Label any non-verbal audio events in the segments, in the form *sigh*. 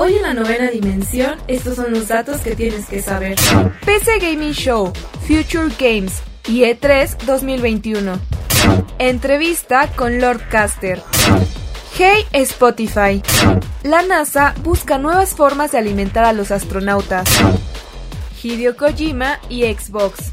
Hoy en la novena dimensión, estos son los datos que tienes que saber. PC Gaming Show, Future Games y E3 2021. Entrevista con Lord Caster. Hey Spotify. La NASA busca nuevas formas de alimentar a los astronautas. Hideo Kojima y Xbox.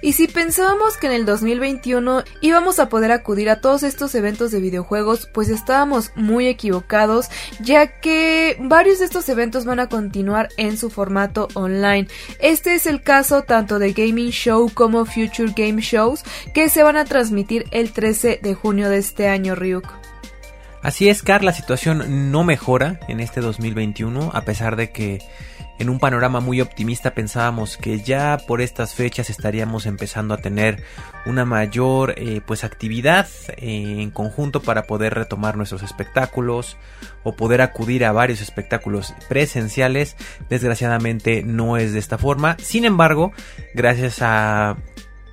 Y si pensábamos que en el 2021 íbamos a poder acudir a todos estos eventos de videojuegos, pues estábamos muy equivocados, ya que varios de estos eventos van a continuar en su formato online. Este es el caso tanto de Gaming Show como Future Game Shows, que se van a transmitir el 13 de junio de este año, Ryuk. Así es, Car, la situación no mejora en este 2021, a pesar de que en un panorama muy optimista pensábamos que ya por estas fechas estaríamos empezando a tener una mayor eh, pues actividad eh, en conjunto para poder retomar nuestros espectáculos o poder acudir a varios espectáculos presenciales. Desgraciadamente no es de esta forma. Sin embargo gracias a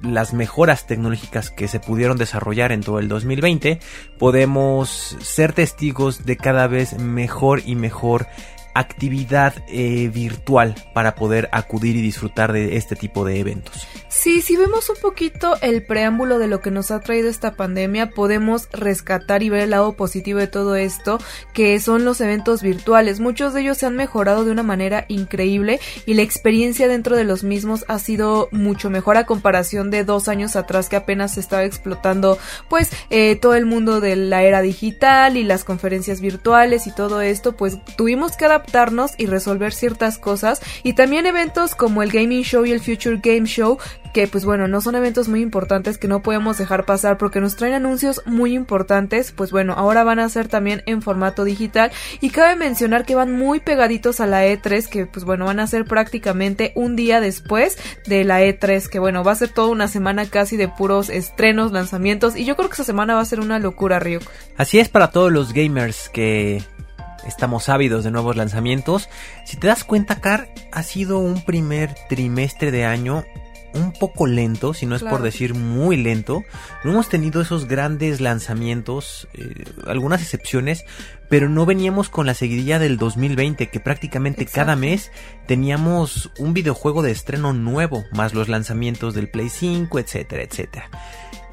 las mejoras tecnológicas que se pudieron desarrollar en todo el 2020 podemos ser testigos de cada vez mejor y mejor actividad eh, virtual para poder acudir y disfrutar de este tipo de eventos. Sí, si vemos un poquito el preámbulo de lo que nos ha traído esta pandemia, podemos rescatar y ver el lado positivo de todo esto, que son los eventos virtuales. Muchos de ellos se han mejorado de una manera increíble y la experiencia dentro de los mismos ha sido mucho mejor a comparación de dos años atrás que apenas se estaba explotando pues eh, todo el mundo de la era digital y las conferencias virtuales y todo esto, pues tuvimos que adaptar y resolver ciertas cosas. Y también eventos como el Gaming Show y el Future Game Show que pues bueno no son eventos muy importantes que no podemos dejar pasar porque nos traen anuncios muy importantes. Pues bueno ahora van a ser también en formato digital. Y cabe mencionar que van muy pegaditos a la E3 que pues bueno van a ser prácticamente un día después de la E3 que bueno va a ser toda una semana casi de puros estrenos lanzamientos. Y yo creo que esa semana va a ser una locura Ryuk. Así es para todos los gamers que estamos ávidos de nuevos lanzamientos. Si te das cuenta, Car, ha sido un primer trimestre de año un poco lento, si no es por decir muy lento. No hemos tenido esos grandes lanzamientos, eh, algunas excepciones, pero no veníamos con la seguidilla del 2020, que prácticamente cada mes teníamos un videojuego de estreno nuevo, más los lanzamientos del Play 5, etcétera, etcétera.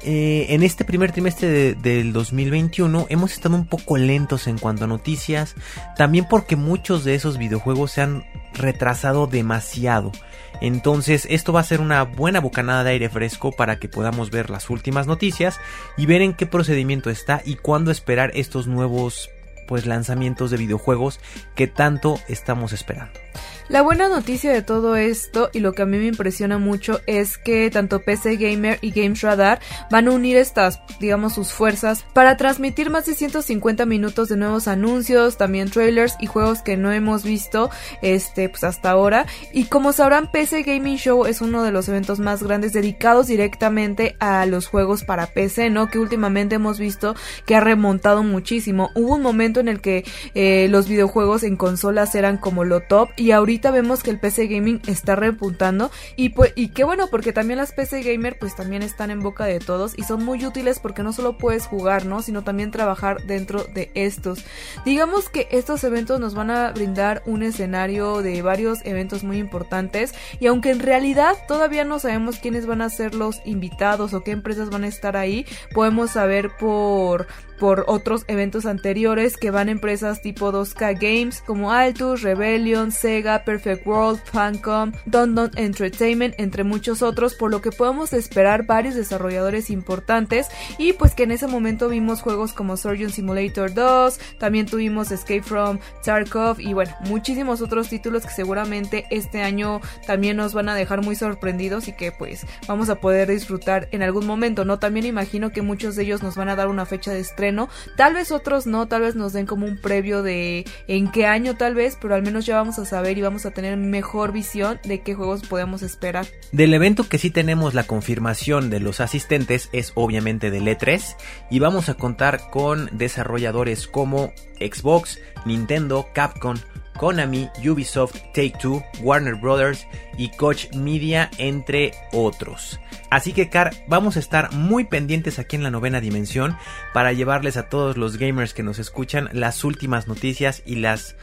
Eh, en este primer trimestre del 2021 hemos estado un poco lentos en cuanto a noticias, también porque muchos de esos videojuegos se han retrasado demasiado. Entonces esto va a ser una buena bocanada de aire fresco para que podamos ver las últimas noticias y ver en qué procedimiento está y cuándo esperar estos nuevos pues lanzamientos de videojuegos que tanto estamos esperando. La buena noticia de todo esto y lo que a mí me impresiona mucho es que tanto PC Gamer y Games Radar van a unir estas, digamos, sus fuerzas para transmitir más de 150 minutos de nuevos anuncios, también trailers y juegos que no hemos visto este pues hasta ahora. Y como sabrán, PC Gaming Show es uno de los eventos más grandes dedicados directamente a los juegos para PC, ¿no? Que últimamente hemos visto que ha remontado muchísimo. Hubo un momento en el que eh, los videojuegos en consolas eran como lo top ahorita ahorita vemos que el PC gaming está repuntando y pues y qué bueno porque también las PC gamer pues también están en boca de todos y son muy útiles porque no solo puedes jugar, ¿no? sino también trabajar dentro de estos. Digamos que estos eventos nos van a brindar un escenario de varios eventos muy importantes y aunque en realidad todavía no sabemos quiénes van a ser los invitados o qué empresas van a estar ahí, podemos saber por por otros eventos anteriores que van empresas tipo 2K Games como Altus, Rebellion, C Perfect World, Funcom, Don Entertainment, entre muchos otros, por lo que podemos esperar varios desarrolladores importantes y pues que en ese momento vimos juegos como Surgeon Simulator 2, también tuvimos Escape from Tarkov y bueno, muchísimos otros títulos que seguramente este año también nos van a dejar muy sorprendidos y que pues vamos a poder disfrutar en algún momento, ¿no? También imagino que muchos de ellos nos van a dar una fecha de estreno, tal vez otros no, tal vez nos den como un previo de en qué año tal vez, pero al menos ya vamos a saber y vamos a tener mejor visión de qué juegos podemos esperar. Del evento que sí tenemos la confirmación de los asistentes es obviamente del E3 y vamos a contar con desarrolladores como Xbox, Nintendo, Capcom, Konami, Ubisoft, Take Two, Warner Brothers y Koch Media, entre otros. Así que, Car, vamos a estar muy pendientes aquí en la novena dimensión para llevarles a todos los gamers que nos escuchan las últimas noticias y las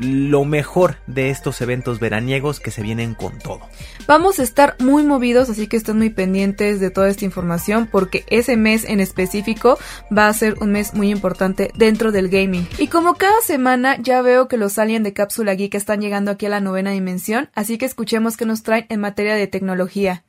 lo mejor de estos eventos veraniegos que se vienen con todo. Vamos a estar muy movidos, así que estén muy pendientes de toda esta información porque ese mes en específico va a ser un mes muy importante dentro del gaming. Y como cada semana ya veo que los aliens de Cápsula Geek están llegando aquí a la novena dimensión, así que escuchemos qué nos traen en materia de tecnología.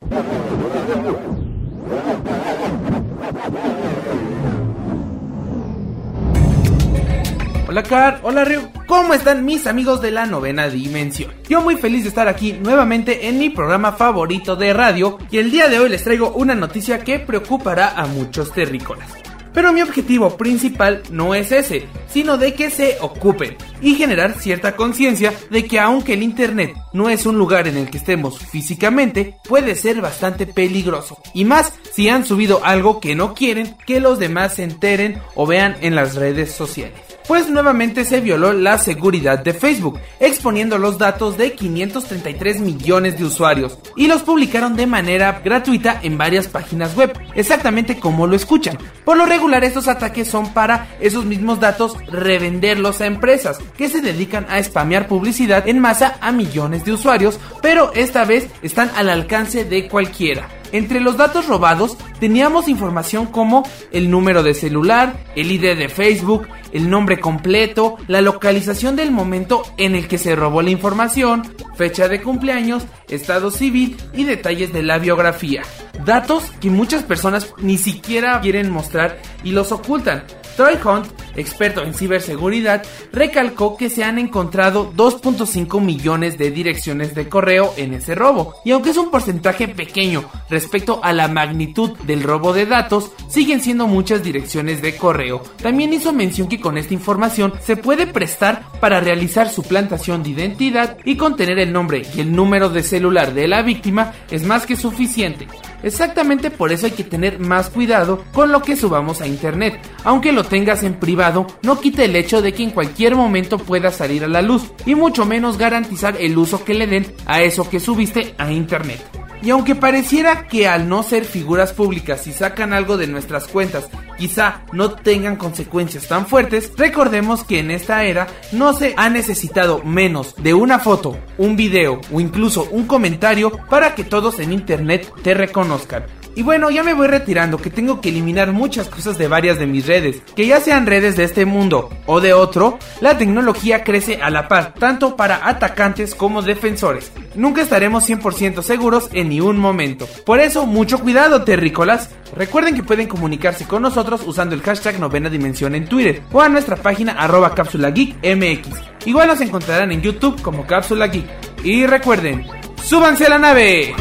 Hola Car, hola Ryu, ¿cómo están mis amigos de la novena dimensión? Yo muy feliz de estar aquí nuevamente en mi programa favorito de radio y el día de hoy les traigo una noticia que preocupará a muchos terrícolas. Pero mi objetivo principal no es ese, sino de que se ocupen y generar cierta conciencia de que aunque el Internet no es un lugar en el que estemos físicamente, puede ser bastante peligroso. Y más si han subido algo que no quieren que los demás se enteren o vean en las redes sociales pues nuevamente se violó la seguridad de Facebook, exponiendo los datos de 533 millones de usuarios y los publicaron de manera gratuita en varias páginas web, exactamente como lo escuchan. Por lo regular estos ataques son para esos mismos datos revenderlos a empresas que se dedican a spamear publicidad en masa a millones de usuarios, pero esta vez están al alcance de cualquiera. Entre los datos robados teníamos información como el número de celular, el ID de Facebook, el nombre completo, la localización del momento en el que se robó la información, fecha de cumpleaños, estado civil y detalles de la biografía. Datos que muchas personas ni siquiera quieren mostrar y los ocultan. Troy Hunt, experto en ciberseguridad, recalcó que se han encontrado 2.5 millones de direcciones de correo en ese robo. Y aunque es un porcentaje pequeño respecto a la magnitud del robo de datos, siguen siendo muchas direcciones de correo. También hizo mención que con esta información se puede prestar para realizar suplantación de identidad y contener el nombre y el número de celular de la víctima es más que suficiente. Exactamente por eso hay que tener más cuidado con lo que subamos a internet. Aunque lo tengas en privado, no quita el hecho de que en cualquier momento pueda salir a la luz y mucho menos garantizar el uso que le den a eso que subiste a internet. Y aunque pareciera que al no ser figuras públicas y sacan algo de nuestras cuentas, quizá no tengan consecuencias tan fuertes, recordemos que en esta era no se ha necesitado menos de una foto, un video o incluso un comentario para que todos en internet te reconozcan. Y bueno, ya me voy retirando, que tengo que eliminar muchas cosas de varias de mis redes. Que ya sean redes de este mundo o de otro, la tecnología crece a la par, tanto para atacantes como defensores. Nunca estaremos 100% seguros en ni un momento. Por eso, mucho cuidado, terrícolas. Recuerden que pueden comunicarse con nosotros usando el hashtag novena dimensión en Twitter o a nuestra página arroba cápsula geek mx. Igual nos encontrarán en YouTube como cápsula geek. Y recuerden, súbanse a la nave.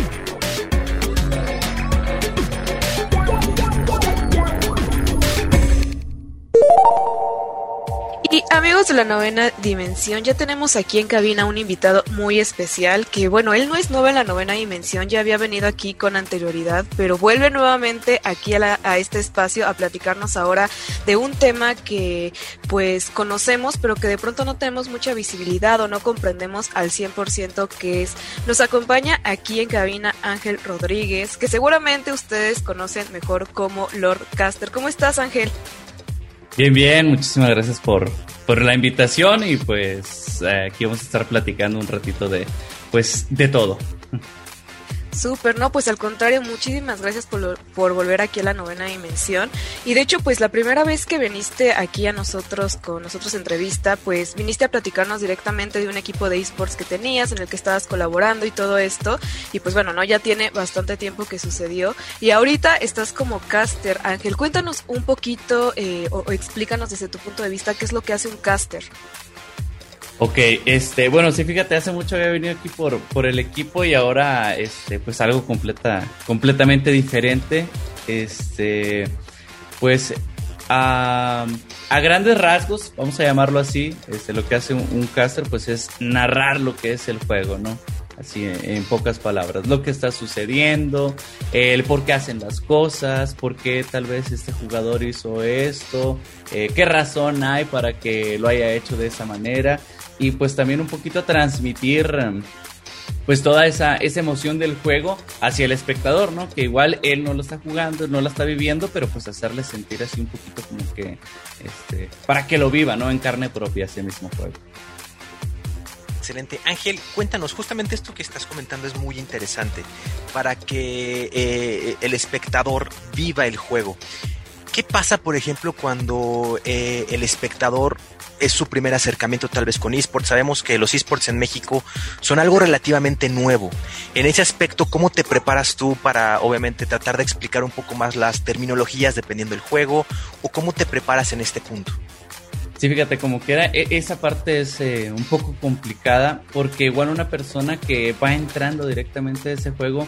Amigos de la novena dimensión, ya tenemos aquí en cabina un invitado muy especial que bueno, él no es nuevo en la novena dimensión, ya había venido aquí con anterioridad, pero vuelve nuevamente aquí a, este espacio a platicarnos ahora de un tema que pues conocemos, pero que de pronto no tenemos mucha visibilidad o no comprendemos al 100% que es. Nos acompaña aquí en cabina Ángel Rodríguez, que seguramente ustedes conocen mejor como Lord Caster. ¿Cómo estás Ángel? Bien, bien, muchísimas gracias por, por la invitación y pues eh, aquí vamos a estar platicando un ratito de pues de todo. Súper, no, pues al contrario, muchísimas gracias por, por volver aquí a la novena dimensión. Y de hecho, pues la primera vez que viniste aquí a nosotros, con nosotros entrevista, pues viniste a platicarnos directamente de un equipo de esports que tenías, en el que estabas colaborando y todo esto. Y pues bueno, no, ya tiene bastante tiempo que sucedió. Y ahorita estás como caster. Ángel, cuéntanos un poquito eh, o, o explícanos desde tu punto de vista qué es lo que hace un caster. Ok, este, bueno, sí, fíjate, hace mucho había venido aquí por, por el equipo y ahora, este, pues algo completa, completamente diferente. Este, pues, a, a grandes rasgos, vamos a llamarlo así, este, lo que hace un, caster, pues es narrar lo que es el juego, ¿no? así en pocas palabras, lo que está sucediendo, el por qué hacen las cosas, por qué tal vez este jugador hizo esto, eh, qué razón hay para que lo haya hecho de esa manera y pues también un poquito transmitir pues toda esa, esa emoción del juego hacia el espectador, ¿no? Que igual él no lo está jugando, no la está viviendo, pero pues hacerle sentir así un poquito como que, este, para que lo viva, ¿no? En carne propia ese mismo juego. Excelente. Ángel, cuéntanos, justamente esto que estás comentando es muy interesante para que eh, el espectador viva el juego. ¿Qué pasa, por ejemplo, cuando eh, el espectador es su primer acercamiento tal vez con esports. Sabemos que los esports en México son algo relativamente nuevo. En ese aspecto, ¿cómo te preparas tú para obviamente tratar de explicar un poco más las terminologías dependiendo del juego o cómo te preparas en este punto? Sí, fíjate, como que era, esa parte es eh, un poco complicada porque igual una persona que va entrando directamente a ese juego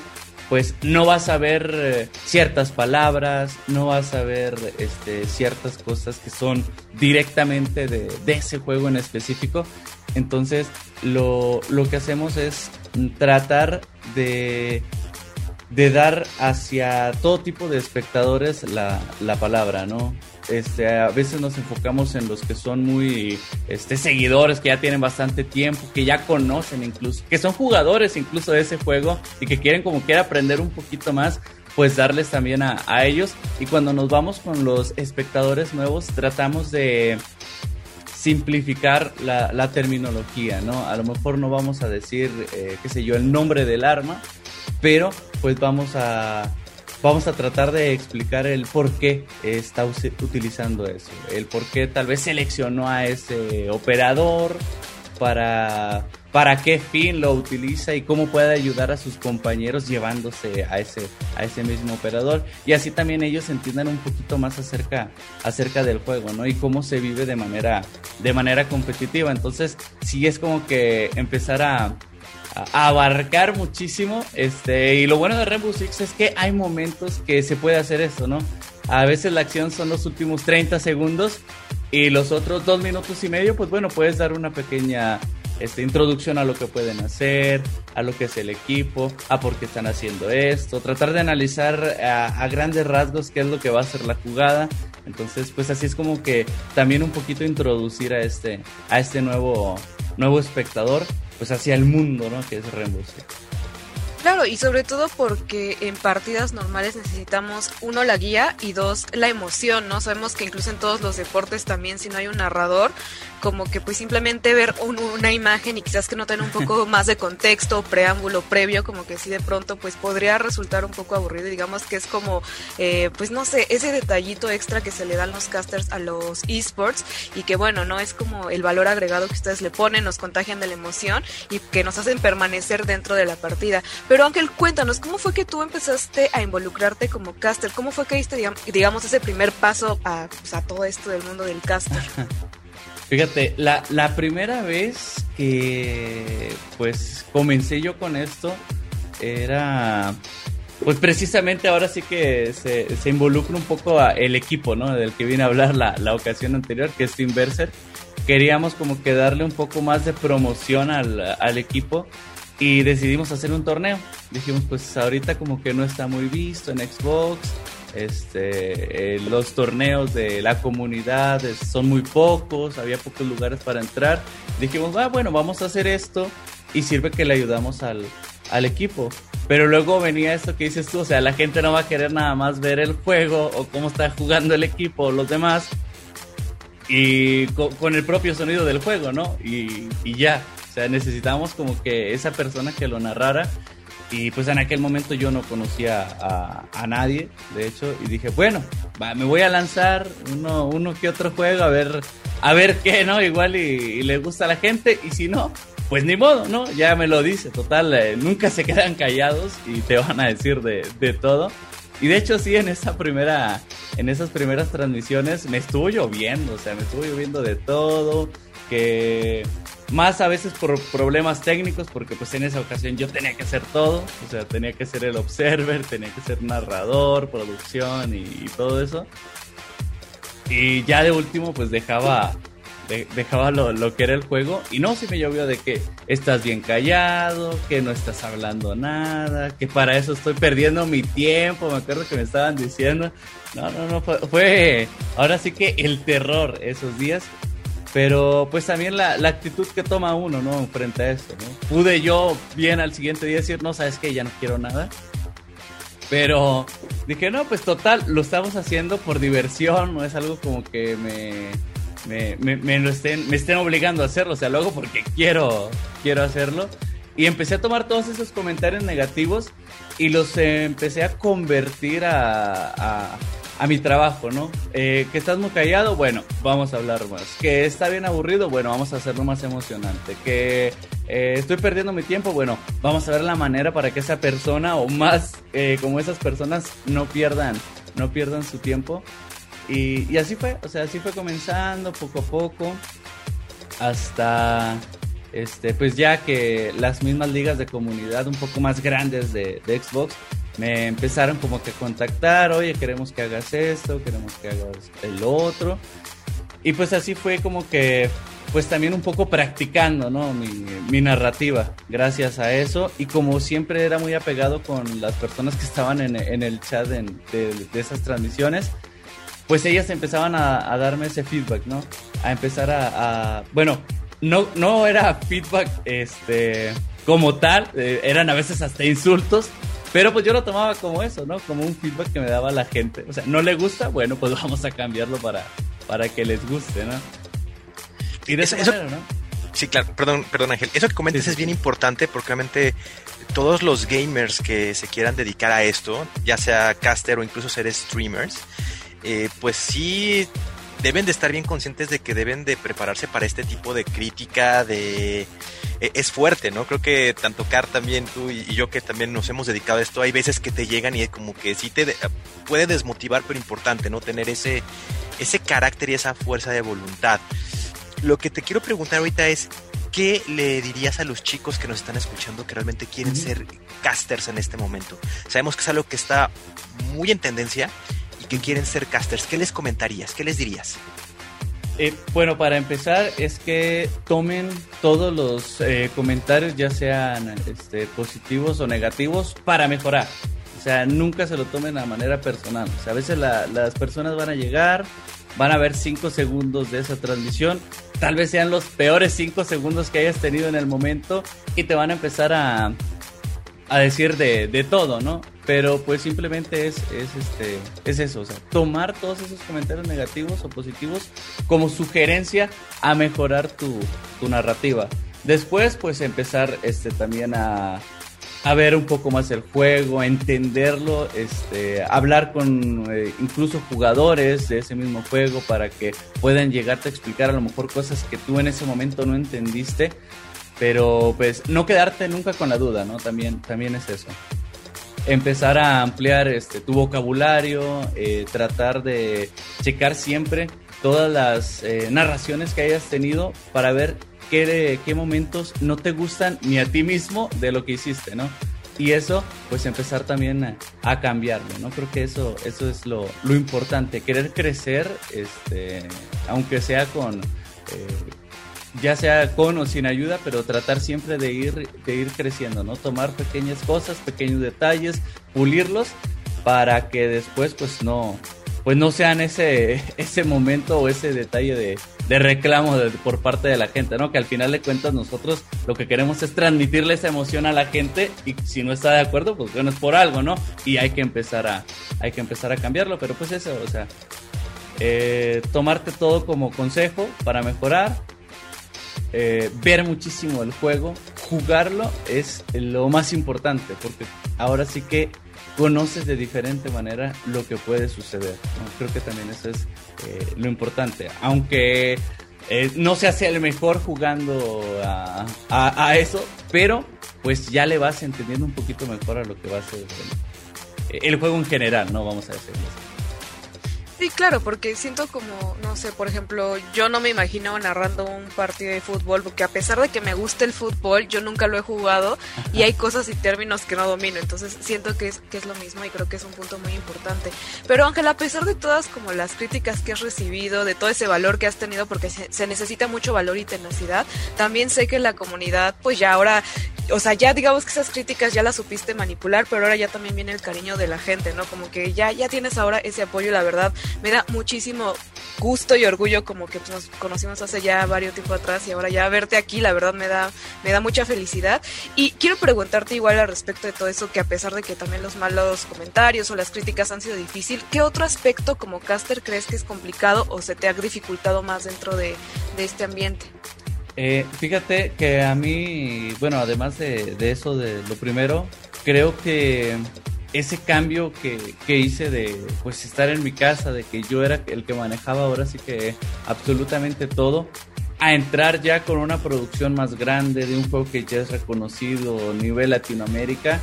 pues no vas a ver eh, ciertas palabras, no vas a ver este, ciertas cosas que son directamente de, de ese juego en específico. Entonces lo, lo, que hacemos es tratar de, de dar hacia todo tipo de espectadores la, la palabra, ¿no? Este, a veces nos enfocamos en los que son muy este, seguidores, que ya tienen bastante tiempo, que ya conocen incluso, que son jugadores incluso de ese juego y que quieren como quiera aprender un poquito más, pues darles también a, ellos. Y cuando nos vamos con los espectadores nuevos, tratamos de simplificar la, la, terminología, ¿no? A lo mejor no vamos a decir, eh, qué sé yo, el nombre del arma, pero pues vamos a vamos a tratar de explicar el por qué está utilizando eso, el por qué tal vez seleccionó a ese operador, para, para qué fin lo utiliza y cómo puede ayudar a sus compañeros llevándose a ese, a ese mismo operador. Y así también ellos entiendan un poquito más acerca, acerca del juego, ¿no? Y cómo se vive de manera, de manera competitiva. Entonces, sí es como que empezar a, abarcar muchísimo. Este, y lo bueno de Rainbow Six es que hay momentos que se puede hacer esto, ¿no? A veces la acción son los últimos 30 segundos y los otros dos minutos y medio, pues bueno, puedes dar una pequeña este, introducción a lo que pueden hacer, a lo que es el equipo, a por qué están haciendo esto, tratar de analizar a, a, grandes rasgos qué es lo que va a ser la jugada. Entonces, pues así es como que también un poquito introducir a este, a este nuevo, nuevo espectador, pues hacia el mundo, ¿no? Que es Rainbow. Claro, y sobre todo porque en partidas normales necesitamos, uno, la guía y dos, la emoción, ¿no? Sabemos que incluso en todos los deportes también, si no hay un narrador, como que pues simplemente ver un, una imagen y quizás que no tenga un poco *laughs* más de contexto, preámbulo previo, como que sí de pronto pues podría resultar un poco aburrido. Digamos que es como, eh, pues no sé, ese detallito extra que se le dan los casters a los esports y que bueno, no es como el valor agregado que ustedes le ponen, nos contagian de la emoción y que nos hacen permanecer dentro de la partida. Pero Ángel, cuéntanos, ¿cómo fue que tú empezaste a involucrarte como caster? ¿Cómo fue que diste, digamos, ese primer paso a, pues, a todo esto del mundo del caster? *laughs* Fíjate, la, la, primera vez que pues comencé yo con esto era pues precisamente ahora sí que se, se involucra un poco a el equipo, ¿no? Del que vine a hablar la, la ocasión anterior, que es Inverser. Queríamos como que darle un poco más de promoción al, al equipo y decidimos hacer un torneo. Dijimos, pues ahorita como que no está muy visto en Xbox, este, eh, los torneos de la comunidad son muy pocos, había pocos lugares para entrar. Dijimos, ah, bueno, vamos a hacer esto y sirve que le ayudamos al, al equipo. Pero luego venía esto que dices tú, o sea, la gente no va a querer nada más ver el juego o cómo está jugando el equipo o los demás. Y con, el propio sonido del juego, ¿no? Y ya, o sea, necesitamos como que esa persona que lo narrara Y pues en aquel momento yo no conocía a, nadie, de hecho, y dije, bueno, me voy a lanzar uno, que otro juego a ver, a ver qué, ¿no? Igual y, le gusta a la gente, y si no, pues ni modo, ¿no? Ya me lo dice, total, eh, nunca se quedan callados y te van a decir de, de todo. Y de hecho sí, en esa primera, en esas primeras transmisiones me estuvo lloviendo, o sea, me estuvo lloviendo de todo, que más a veces por problemas técnicos, porque pues en esa ocasión yo tenía que hacer todo, o sea, tenía que ser el observer, tenía que ser narrador, producción y, todo eso. Y ya de último pues dejaba dejaba lo, que era el juego. Y no se me llovió de que estás bien callado, que no estás hablando nada, que para eso estoy perdiendo mi tiempo, me acuerdo que me estaban diciendo, no, no, no, fue ahora sí que el terror esos días pero pues también la, actitud que toma uno, ¿no? Frente a esto, ¿no? Pude yo bien al siguiente día decir, no, sabes que ya no quiero nada. Pero dije, no, pues total, lo estamos haciendo por diversión, no es algo como que me, me, me, lo estén, me estén obligando a hacerlo, o sea, lo hago porque quiero, quiero hacerlo. Y empecé a tomar todos esos comentarios negativos y los empecé a convertir a a mi trabajo, ¿no? Eh, que estás muy callado, bueno, vamos a hablar más. Que está bien aburrido, bueno, vamos a hacerlo más emocionante. Que eh, estoy perdiendo mi tiempo, bueno, vamos a ver la manera para que esa persona o más eh, como esas personas no pierdan, no pierdan su tiempo. Y, así fue, o sea, así fue comenzando poco a poco hasta este pues ya que las mismas ligas de comunidad un poco más grandes de, de Xbox me empezaron como que a contactar, oye, queremos que hagas esto, queremos que hagas el otro. Y pues así fue como que, pues también un poco practicando, ¿no? Mi, narrativa, gracias a eso. Y como siempre era muy apegado con las personas que estaban en, el chat de, esas transmisiones, pues ellas empezaban a, darme ese feedback, ¿no? A empezar a, a, bueno, no, no era feedback, este, como tal, eh, eran a veces hasta insultos, pero pues yo lo tomaba como eso, ¿no? Como un feedback que me daba la gente. O sea, ¿no le gusta? Bueno, pues *laughs* vamos a cambiarlo para, para que les guste, ¿no? Y de eso, ¿no? Sí, claro, perdón, perdón Ángel. Eso que comentas es bien importante porque realmente todos los gamers que se quieran dedicar a esto, ya sea caster o incluso ser streamers, eh, pues sí deben de estar bien conscientes de que deben de prepararse para este tipo de crítica, de es fuerte, ¿no? Creo que tanto Car también, tú y, yo que también nos hemos dedicado a esto, hay veces que te llegan y como que sí te puede desmotivar, pero importante, ¿no? Tener ese, ese carácter y esa fuerza de voluntad. Lo que te quiero preguntar ahorita es, ¿qué le dirías a los chicos que nos están escuchando que realmente quieren ser casters en este momento? Sabemos que es algo que está muy en tendencia y que quieren ser casters. ¿Qué les comentarías? ¿Qué les dirías? Eh, bueno, para empezar es que tomen todos los eh, comentarios, ya sean este, positivos o negativos, para mejorar. O sea, nunca se lo tomen a manera personal. O sea, a veces las personas van a llegar, van a ver 5 segundos de esa transmisión, tal vez sean los peores 5 segundos que hayas tenido en el momento y te van a empezar a, a decir de, de todo, ¿no? Pero pues simplemente es, es, este, es eso, tomar todos esos comentarios negativos o positivos como sugerencia a mejorar tu, narrativa. Después pues empezar este, también a, a ver un poco más el juego, entenderlo, este, hablar con eh, incluso jugadores de ese mismo juego para que puedan llegarte a explicar a lo mejor cosas que tú en ese momento no entendiste, pero pues no quedarte nunca con la duda, ¿no? También, también es eso empezar a ampliar este, tu vocabulario, eh, tratar de checar siempre todas las eh, narraciones que hayas tenido para ver qué, qué momentos no te gustan ni a ti mismo de lo que hiciste, ¿no? Y eso, pues empezar también a, cambiarlo, ¿no? Creo que eso, eso es lo, lo importante, querer crecer, este, aunque sea con... Eh, ya sea con o sin ayuda, pero tratar siempre de ir, de ir creciendo, ¿no? Tomar pequeñas cosas, pequeños detalles, pulirlos para que después pues no, pues no sean ese, *laughs* ese momento o ese detalle de, de reclamo por parte de la gente, ¿no? Que al final de cuentas nosotros lo que queremos es transmitirle esa emoción a la gente y si no está de acuerdo, pues bueno, es por algo, ¿no? Y hay que empezar a, hay que empezar a cambiarlo, pero pues eso, o sea, eh, tomarte todo como consejo para mejorar, eh, ver muchísimo el juego, jugarlo es lo más importante, porque ahora sí que conoces de diferente manera lo que puede suceder. Creo que también eso es eh, lo importante. Aunque eh, no se hace el mejor jugando a, eso, pero pues ya le vas entendiendo un poquito mejor a lo que va a ser el, el juego en general, ¿no? Vamos a decirlo así. Sí, claro, porque siento como, no sé, por ejemplo, yo no me imagino narrando un partido de fútbol, porque a pesar de que me guste el fútbol, yo nunca lo he jugado y hay cosas y términos que no domino, entonces siento que es, que es lo mismo y creo que es un punto muy importante. Pero Ángel, a pesar de todas como las críticas que has recibido, de todo ese valor que has tenido, porque se, se necesita mucho valor y tenacidad, también sé que la comunidad, pues ya ahora o sea, ya digamos que esas críticas ya las supiste manipular, pero ahora ya también viene el cariño de la gente, ¿no? Como que ya, ya tienes ahora ese apoyo, la verdad, me da muchísimo gusto y orgullo como que nos conocimos hace ya varios tiempo atrás y ahora ya verte aquí, la verdad me da, me da mucha felicidad. Y quiero preguntarte igual al respecto de todo eso, que a pesar de que también los malos comentarios o las críticas han sido difícil, ¿qué otro aspecto como caster crees que es complicado o se te ha dificultado más dentro de, de este ambiente? Eh, fíjate que a mí, bueno, además de, eso, de lo primero, creo que ese cambio que, que, hice de pues estar en mi casa, de que yo era el que manejaba ahora sí que absolutamente todo, a entrar ya con una producción más grande de un juego que ya es reconocido a nivel Latinoamérica,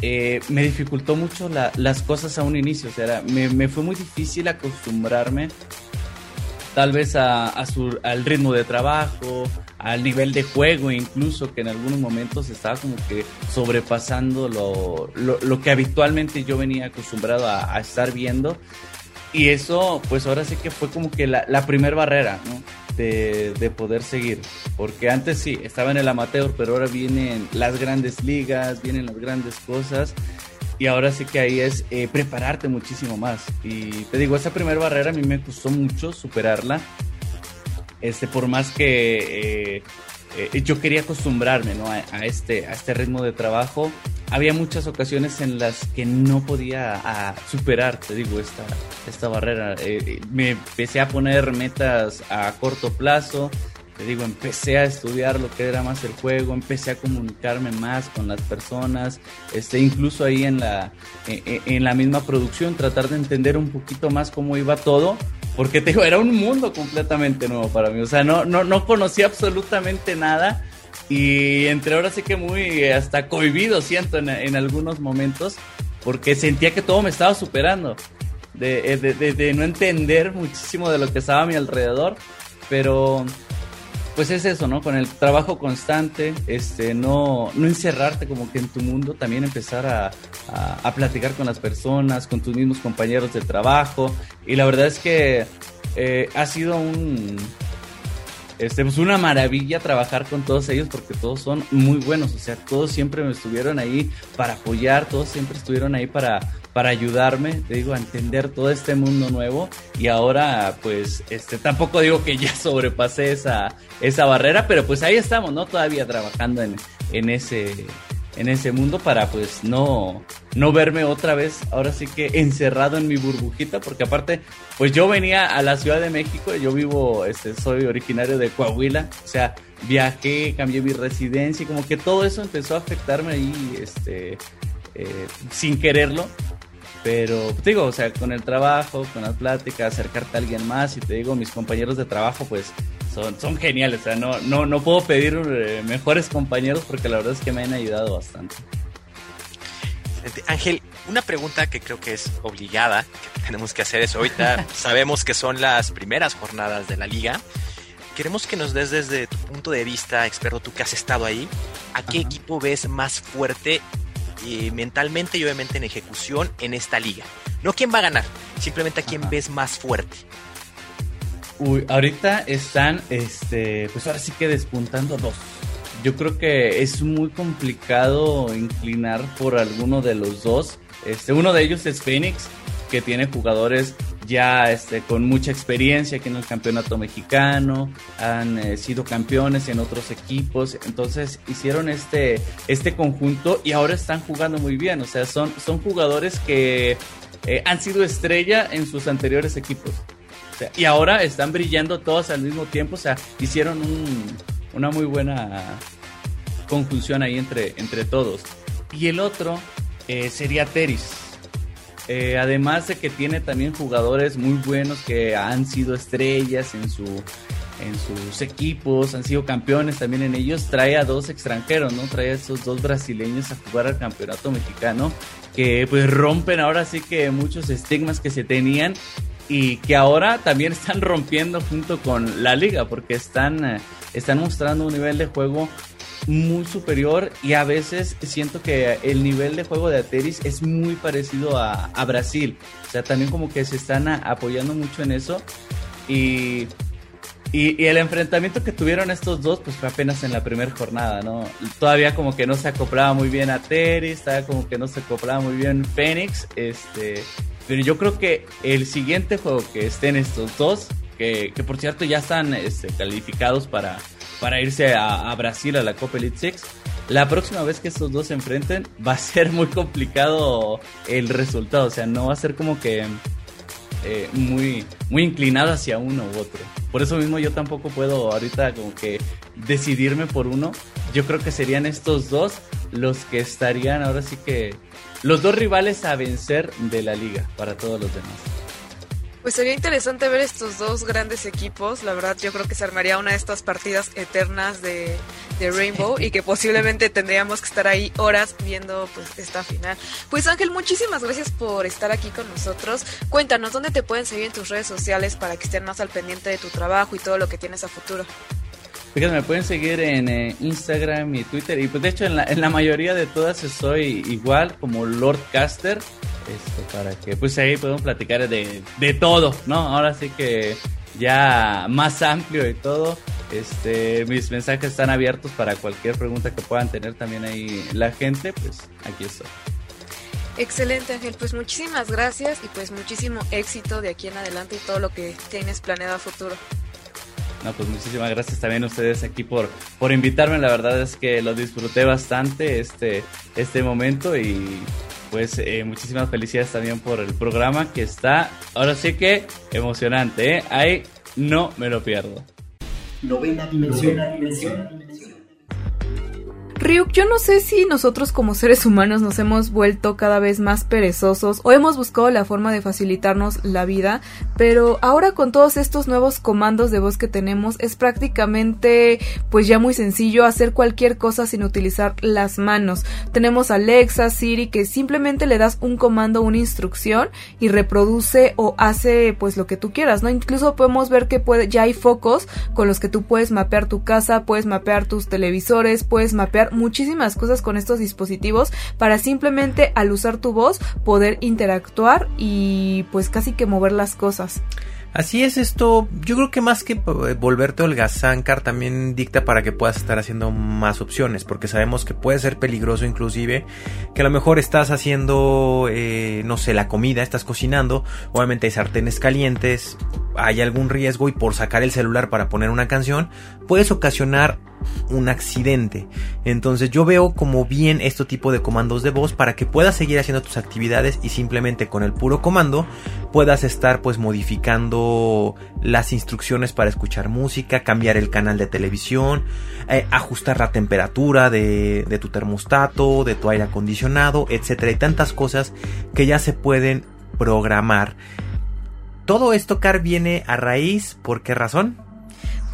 eh, me dificultó mucho las cosas a un inicio. O sea, me, me, fue muy difícil acostumbrarme tal vez a, al ritmo de trabajo, al nivel de juego incluso, que en algunos momentos estaba como que sobrepasando lo, lo, que habitualmente yo venía acostumbrado a, estar viendo. Y eso, pues ahora sí que fue como que la, la primera barrera. De, de, poder seguir. Porque antes sí, estaba en el amateur, pero ahora vienen las grandes ligas, vienen las grandes cosas. Y ahora sí que ahí es eh, prepararte muchísimo más. Y te digo, esa primera barrera a mí me costó mucho superarla. Este, por más que eh, eh, yo quería acostumbrarme ¿no? a, este, a este ritmo de trabajo, había muchas ocasiones en las que no podía superar, te digo, esta, esta barrera. me empecé a poner metas a corto plazo, te digo, empecé a estudiar lo que era más el juego, empecé a comunicarme más con las personas, este, incluso ahí en la, en, la misma producción, tratar de entender un poquito más cómo iba todo, porque te digo, era un mundo completamente nuevo para mí, o sea, no, no, no conocía absolutamente nada y entre ahora sí que muy hasta cohibido siento en, en algunos momentos, porque sentía que todo me estaba superando. De, de, de, no entender muchísimo de lo que estaba a mi alrededor, pero pues es eso, ¿no? Con el trabajo constante, este, no, no encerrarte como que en tu mundo, también empezar a, a, platicar con las personas, con tus mismos compañeros de trabajo. Y la verdad es que eh, ha sido un, este, pues una maravilla trabajar con todos ellos porque todos son muy buenos, o sea, todos siempre me estuvieron ahí para apoyar, todos siempre estuvieron ahí para, para ayudarme, te digo, a entender todo este mundo nuevo y ahora pues este tampoco digo que ya *laughs* sobrepasé esa, esa barrera, pero pues ahí estamos, ¿no? Todavía trabajando en, en ese en ese mundo para pues no no verme otra vez ahora sí que encerrado en mi burbujita porque aparte pues yo venía a la Ciudad de México yo vivo este soy originario de Coahuila o sea viajé cambié mi residencia y como que todo eso empezó a afectarme ahí este eh, sin quererlo pero te digo, o sea, con el trabajo, con las pláticas, acercarte a alguien más y te digo, mis compañeros de trabajo pues son, son geniales, o sea, no, no, no puedo pedir eh, mejores compañeros porque la verdad es que me han ayudado bastante. Ángel, una pregunta que creo que es obligada, que tenemos que hacer es ahorita, *laughs* sabemos que son las primeras jornadas de la liga, queremos que nos des desde tu punto de vista, experto, tú que has estado ahí, ¿a qué equipo ves más fuerte mentalmente y obviamente en ejecución en esta liga. No quién va a ganar, simplemente a quién ves más fuerte. Uy, ahorita están, este, pues ahora sí que despuntando dos. Yo creo que es muy complicado inclinar por alguno de los dos. Este, uno de ellos es Phoenix, que tiene jugadores ya este, con mucha experiencia aquí en el campeonato mexicano, han eh, sido campeones en otros equipos, entonces hicieron este, este conjunto y ahora están jugando muy bien, o sea, son, son jugadores que eh, han sido estrella en sus anteriores equipos. y ahora están brillando todos al mismo tiempo, o sea, hicieron un, una muy buena conjunción ahí entre, entre todos. Y el otro eh, sería Teris. Eh, además de que tiene también jugadores muy buenos que han sido estrellas en su en sus equipos, han sido campeones también en ellos, trae a dos extranjeros, ¿no? Trae a esos dos brasileños a jugar al campeonato mexicano, que pues rompen ahora sí que muchos estigmas que se tenían y que ahora también están rompiendo junto con la liga, porque están, eh, están mostrando un nivel de juego muy superior y a veces siento que el nivel de juego de Ateris es muy parecido a, Brasil. O sea, también como que se están apoyando mucho en eso y y, el enfrentamiento que tuvieron estos dos, pues fue apenas en la primera jornada, ¿no? Todavía como que no se acoplaba muy bien a Teris, todavía como que no se acoplaba muy bien Phoenix, este... Pero yo creo que el siguiente juego que estén estos dos, que, que por cierto ya están este, calificados para, para irse a, Brasil a la Copa Elite Six, la próxima vez que estos dos se enfrenten va a ser muy complicado el resultado, o sea, no va a ser como que eh, muy, muy inclinado hacia uno u otro. Por eso mismo yo tampoco puedo ahorita como que decidirme por uno. Yo creo que serían estos dos los que estarían ahora sí que los dos rivales a vencer de la liga para todos los demás. Pues sería interesante ver estos dos grandes equipos. La verdad, yo creo que se armaría una de estas partidas eternas de, de Rainbow y que posiblemente tendríamos que estar ahí horas viendo pues esta final. Pues Ángel, muchísimas gracias por estar aquí con nosotros. Cuéntanos dónde te pueden seguir en tus redes sociales para que estén más al pendiente de tu trabajo y todo lo que tienes a futuro. Fíjate, me pueden seguir en eh, Instagram y Twitter. Y pues de hecho en la, en la mayoría de todas soy igual como Lord Caster. Este, para que pues ahí podemos platicar de, de todo, ¿no? Ahora sí que ya más amplio y todo. Este, mis mensajes están abiertos para cualquier pregunta que puedan tener también ahí la gente, pues aquí estoy. Excelente Ángel, pues muchísimas gracias y pues muchísimo éxito de aquí en adelante y todo lo que tienes planeado a futuro. No, pues muchísimas gracias también a ustedes aquí por, por invitarme, la verdad es que lo disfruté bastante este, este momento y pues eh, muchísimas felicidades también por el programa que está, ahora sí que emocionante, ¿eh? Ahí no me lo pierdo. Novena dimensión. Yo no sé si nosotros como seres humanos nos hemos vuelto cada vez más perezosos o hemos buscado la forma de facilitarnos la vida, pero ahora con todos estos nuevos comandos de voz que tenemos es prácticamente pues ya muy sencillo hacer cualquier cosa sin utilizar las manos. Tenemos Alexa, Siri que simplemente le das un comando, una instrucción y reproduce o hace pues lo que tú quieras, ¿no? Incluso podemos ver que puede, ya hay focos con los que tú puedes mapear tu casa, puedes mapear tus televisores, puedes mapear muchísimas cosas con estos dispositivos para simplemente al usar tu voz poder interactuar y pues casi que mover las cosas. Así es esto, yo creo que más que eh, volverte holgazáncar también dicta para que puedas estar haciendo más opciones, porque sabemos que puede ser peligroso inclusive, que a lo mejor estás haciendo, eh, no sé, la comida, estás cocinando, obviamente hay sartenes calientes, hay algún riesgo y por sacar el celular para poner una canción, puedes ocasionar un accidente. Entonces yo veo como bien este tipo de comandos de voz para que puedas seguir haciendo tus actividades y simplemente con el puro comando puedas estar pues modificando las instrucciones para escuchar música, cambiar el canal de televisión, eh, ajustar la temperatura de, de tu termostato, de tu aire acondicionado, etcétera y tantas cosas que ya se pueden programar. Todo esto, Car, viene a raíz, ¿por qué razón?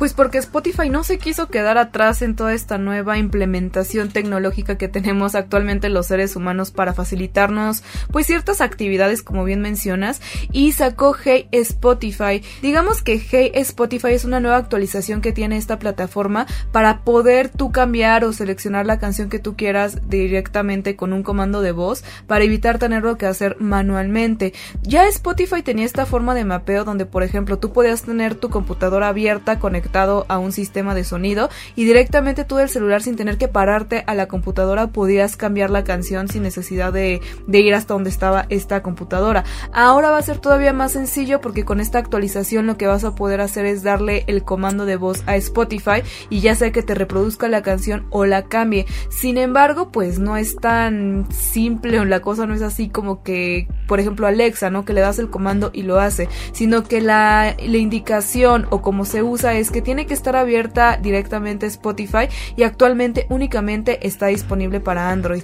Pues porque Spotify no se quiso quedar atrás en toda esta nueva implementación tecnológica que tenemos actualmente los seres humanos para facilitarnos pues ciertas actividades como bien mencionas y sacó Hey Spotify. Digamos que Hey Spotify es una nueva actualización que tiene esta plataforma para poder tú cambiar o seleccionar la canción que tú quieras directamente con un comando de voz para evitar tenerlo que hacer manualmente. Ya Spotify tenía esta forma de mapeo donde por ejemplo tú podías tener tu computadora abierta conectada a un sistema de sonido y directamente tú del celular sin tener que pararte a la computadora podías cambiar la canción sin necesidad de, ir hasta donde estaba esta computadora. Ahora va a ser todavía más sencillo porque con esta actualización lo que vas a poder hacer es darle el comando de voz a Spotify y ya sea que te reproduzca la canción o la cambie. Sin embargo, pues no es tan simple o la cosa no es así como que, por ejemplo, Alexa, ¿no? Que le das el comando y lo hace, sino que la, la indicación o como se usa es que tiene que estar abierta directamente Spotify y actualmente únicamente está disponible para Android.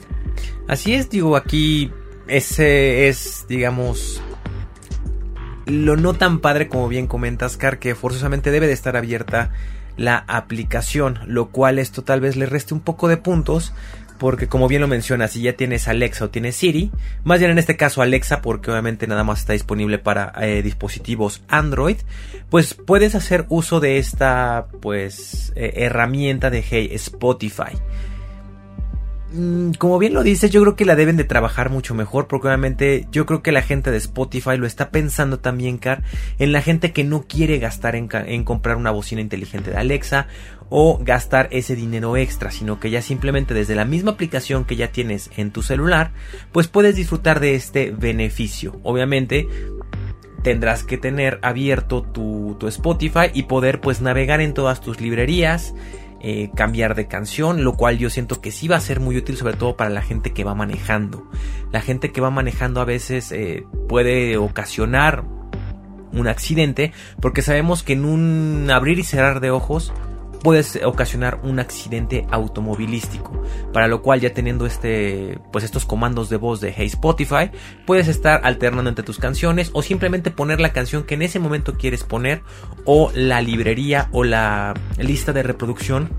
Así es, digo, aquí ese es, digamos, lo no tan padre como bien comentas, Car, que forzosamente debe de estar abierta la aplicación, lo cual esto tal vez le reste un poco de puntos, porque como bien lo mencionas, si ya tienes Alexa o tienes Siri, más bien en este caso Alexa, porque obviamente nada más está disponible para eh, dispositivos Android, pues puedes hacer uso de esta pues eh, herramienta de Hey Spotify. Mm, como bien lo dices, yo creo que la deben de trabajar mucho mejor, porque obviamente yo creo que la gente de Spotify lo está pensando también, Car, en la gente que no quiere gastar en, comprar una bocina inteligente de Alexa o gastar ese dinero extra, sino que ya simplemente desde la misma aplicación que ya tienes en tu celular, pues puedes disfrutar de este beneficio. Obviamente, tendrás que tener abierto tu, tu Spotify y poder pues navegar en todas tus librerías eh, cambiar de canción, lo cual yo siento que sí va a ser muy útil, sobre todo para la gente que va manejando. La gente que va manejando a veces eh, puede ocasionar un accidente, porque sabemos que en un abrir y cerrar de ojos puedes ocasionar un accidente automovilístico, para lo cual ya teniendo este pues estos comandos de voz de Hey Spotify, puedes estar alternando entre tus canciones o simplemente poner la canción que en ese momento quieres poner o la librería o la lista de reproducción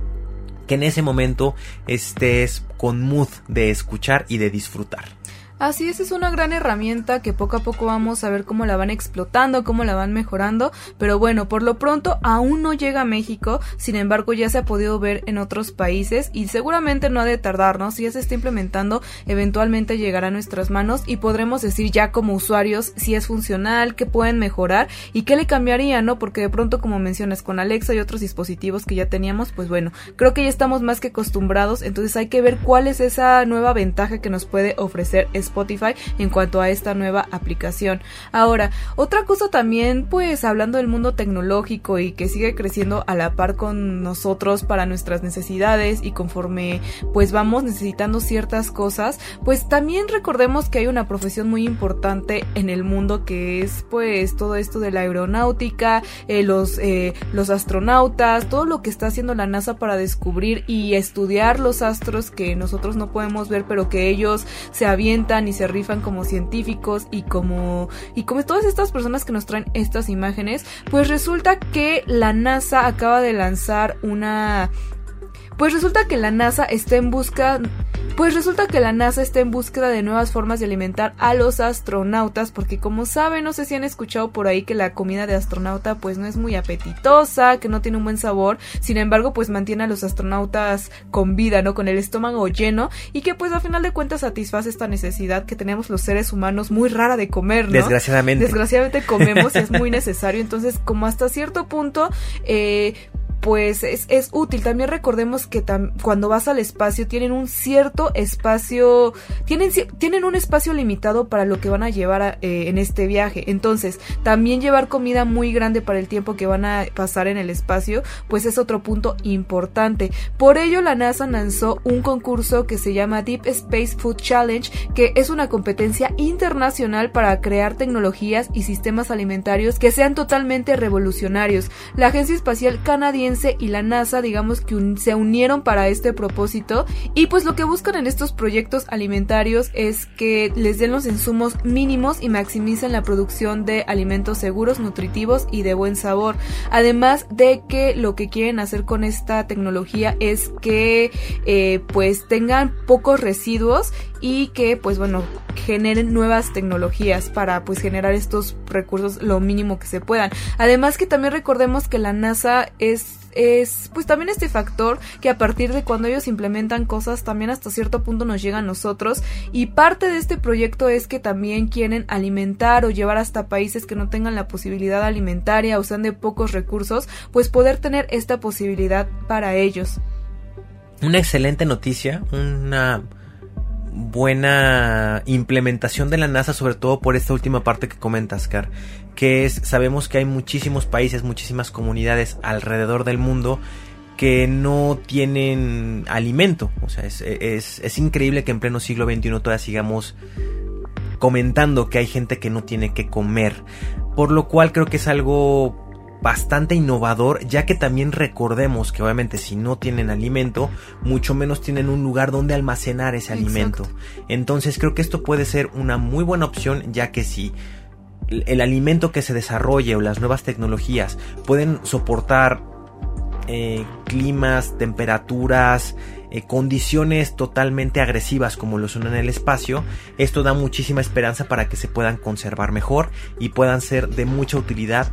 que en ese momento estés con mood de escuchar y de disfrutar. Así es, es una gran herramienta que poco a poco vamos a ver cómo la van explotando, cómo la van mejorando, pero bueno, por lo pronto aún no llega a México, sin embargo ya se ha podido ver en otros países y seguramente no ha de tardarnos, si ya se está implementando, eventualmente llegará a nuestras manos y podremos decir ya como usuarios si es funcional, qué pueden mejorar y qué le cambiaría, ¿no? Porque de pronto como mencionas con Alexa y otros dispositivos que ya teníamos, pues bueno, creo que ya estamos más que acostumbrados, entonces hay que ver cuál es esa nueva ventaja que nos puede ofrecer Spotify en cuanto a esta nueva aplicación. Ahora, otra cosa también, pues hablando del mundo tecnológico y que sigue creciendo a la par con nosotros para nuestras necesidades y conforme pues vamos necesitando ciertas cosas, pues también recordemos que hay una profesión muy importante en el mundo que es pues todo esto de la aeronáutica, eh, los, eh, los astronautas, todo lo que está haciendo la NASA para descubrir y estudiar los astros que nosotros no podemos ver pero que ellos se avientan y se rifan como científicos y como y como todas estas personas que nos traen estas imágenes, pues resulta que la NASA acaba de lanzar una pues resulta que la NASA está en busca pues resulta que la NASA está en búsqueda de nuevas formas de alimentar a los astronautas, porque como saben, no sé si han escuchado por ahí que la comida de astronauta pues no es muy apetitosa, que no tiene un buen sabor, sin embargo pues mantiene a los astronautas con vida, ¿no? Con el estómago lleno y que pues a final de cuentas satisface esta necesidad que tenemos los seres humanos muy rara de comer, ¿no? Desgraciadamente. Desgraciadamente comemos y es muy *laughs* necesario, entonces como hasta cierto punto, eh, pues es, es, útil. También recordemos que cuando vas al espacio tienen un cierto espacio, tienen, tienen un espacio limitado para lo que van a llevar eh, en este viaje. Entonces, también llevar comida muy grande para el tiempo que van a pasar en el espacio, pues es otro punto importante. Por ello, la NASA lanzó un concurso que se llama Deep Space Food Challenge, que es una competencia internacional para crear tecnologías y sistemas alimentarios que sean totalmente revolucionarios. La Agencia Espacial Canadiense y la NASA, digamos que se unieron para este propósito y pues lo que buscan en estos proyectos alimentarios es que les den los insumos mínimos y maximicen la producción de alimentos seguros, nutritivos y de buen sabor. Además de que lo que quieren hacer con esta tecnología es que eh, pues tengan pocos residuos y que pues bueno generen nuevas tecnologías para pues generar estos recursos lo mínimo que se puedan. Además que también recordemos que la NASA es es pues también este factor que a partir de cuando ellos implementan cosas también hasta cierto punto nos llega a nosotros y parte de este proyecto es que también quieren alimentar o llevar hasta países que no tengan la posibilidad alimentaria o sean de pocos recursos pues poder tener esta posibilidad para ellos. Una excelente noticia, una buena implementación de la NASA, sobre todo por esta última parte que comentas, Car, que es, sabemos que hay muchísimos países, muchísimas comunidades alrededor del mundo que no tienen alimento. O sea, es, es, es increíble que en pleno siglo XXI todavía sigamos comentando que hay gente que no tiene que comer. Por lo cual creo que es algo bastante innovador, ya que también recordemos que obviamente si no tienen alimento, mucho menos tienen un lugar donde almacenar ese alimento. Entonces creo que esto puede ser una muy buena opción, ya que si el alimento que se desarrolle o las nuevas tecnologías pueden soportar eh, climas, temperaturas, eh, condiciones totalmente agresivas como lo son en el espacio, esto da muchísima esperanza para que se puedan conservar mejor y puedan ser de mucha utilidad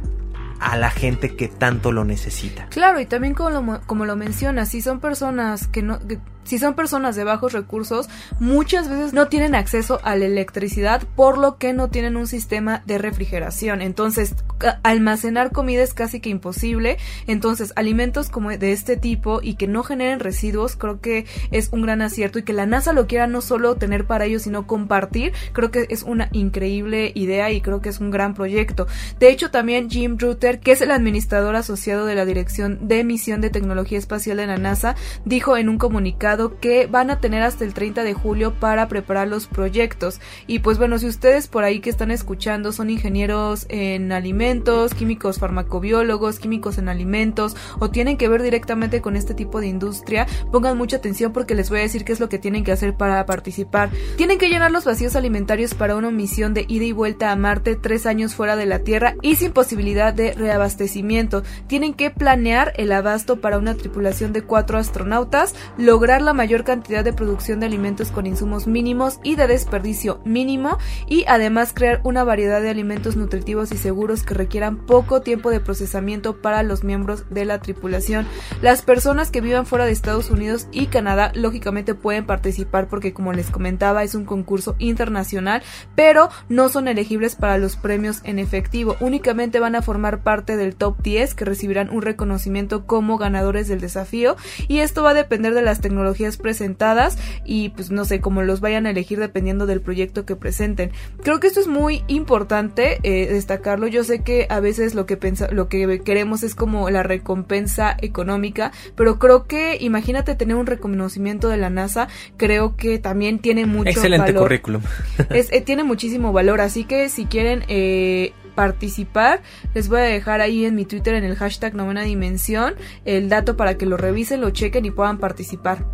a la gente que tanto lo necesita. Claro, y también como lo, como lo mencionas, si son personas que no, si son personas de bajos recursos, muchas veces no tienen acceso a la electricidad, por lo que no tienen un sistema de refrigeración. Entonces, almacenar comida es casi que imposible. Entonces, alimentos como de este tipo y que no generen residuos, creo que es un gran acierto y que la NASA lo quiera no solo tener para ellos, sino compartir, creo que es una increíble idea y creo que es un gran proyecto. De hecho, también Jim Rutter, que es el administrador asociado de la Dirección de Misión de Tecnología Espacial de la NASA, dijo en un comunicado que van a tener hasta el 30 de julio para preparar los proyectos. Y pues bueno, si ustedes por ahí que están escuchando son ingenieros en alimentos, químicos farmacobiólogos, químicos en alimentos o tienen que ver directamente con este tipo de industria, pongan mucha atención porque les voy a decir qué es lo que tienen que hacer para participar. Tienen que llenar los vacíos alimentarios para una misión de ida y vuelta a Marte tres años fuera de la Tierra y sin posibilidad de reabastecimiento. Tienen que planear el abasto para una tripulación de cuatro astronautas, lograr la mayor cantidad de producción de alimentos con insumos mínimos y de desperdicio mínimo y además crear una variedad de alimentos nutritivos y seguros que requieran poco tiempo de procesamiento para los miembros de la tripulación. Las personas que vivan fuera de Estados Unidos y Canadá lógicamente pueden participar porque como les comentaba es un concurso internacional, pero no son elegibles para los premios en efectivo, únicamente van a formar parte del top 10 que recibirán un reconocimiento como ganadores del desafío y esto va a depender de las tecnologías presentadas y pues no sé, cómo los vayan a elegir dependiendo del proyecto que presenten. Creo que esto es muy importante eh, destacarlo. Yo sé que a veces lo que pensa, lo que queremos es como la recompensa económica, pero creo que imagínate tener un reconocimiento de la NASA, creo que también tiene mucho Excelente currículum. es, eh, tiene muchísimo valor, así que si quieren eh, participar, les voy a dejar ahí en mi Twitter en el hashtag novena dimensión el dato para que lo revisen, lo chequen y puedan participar.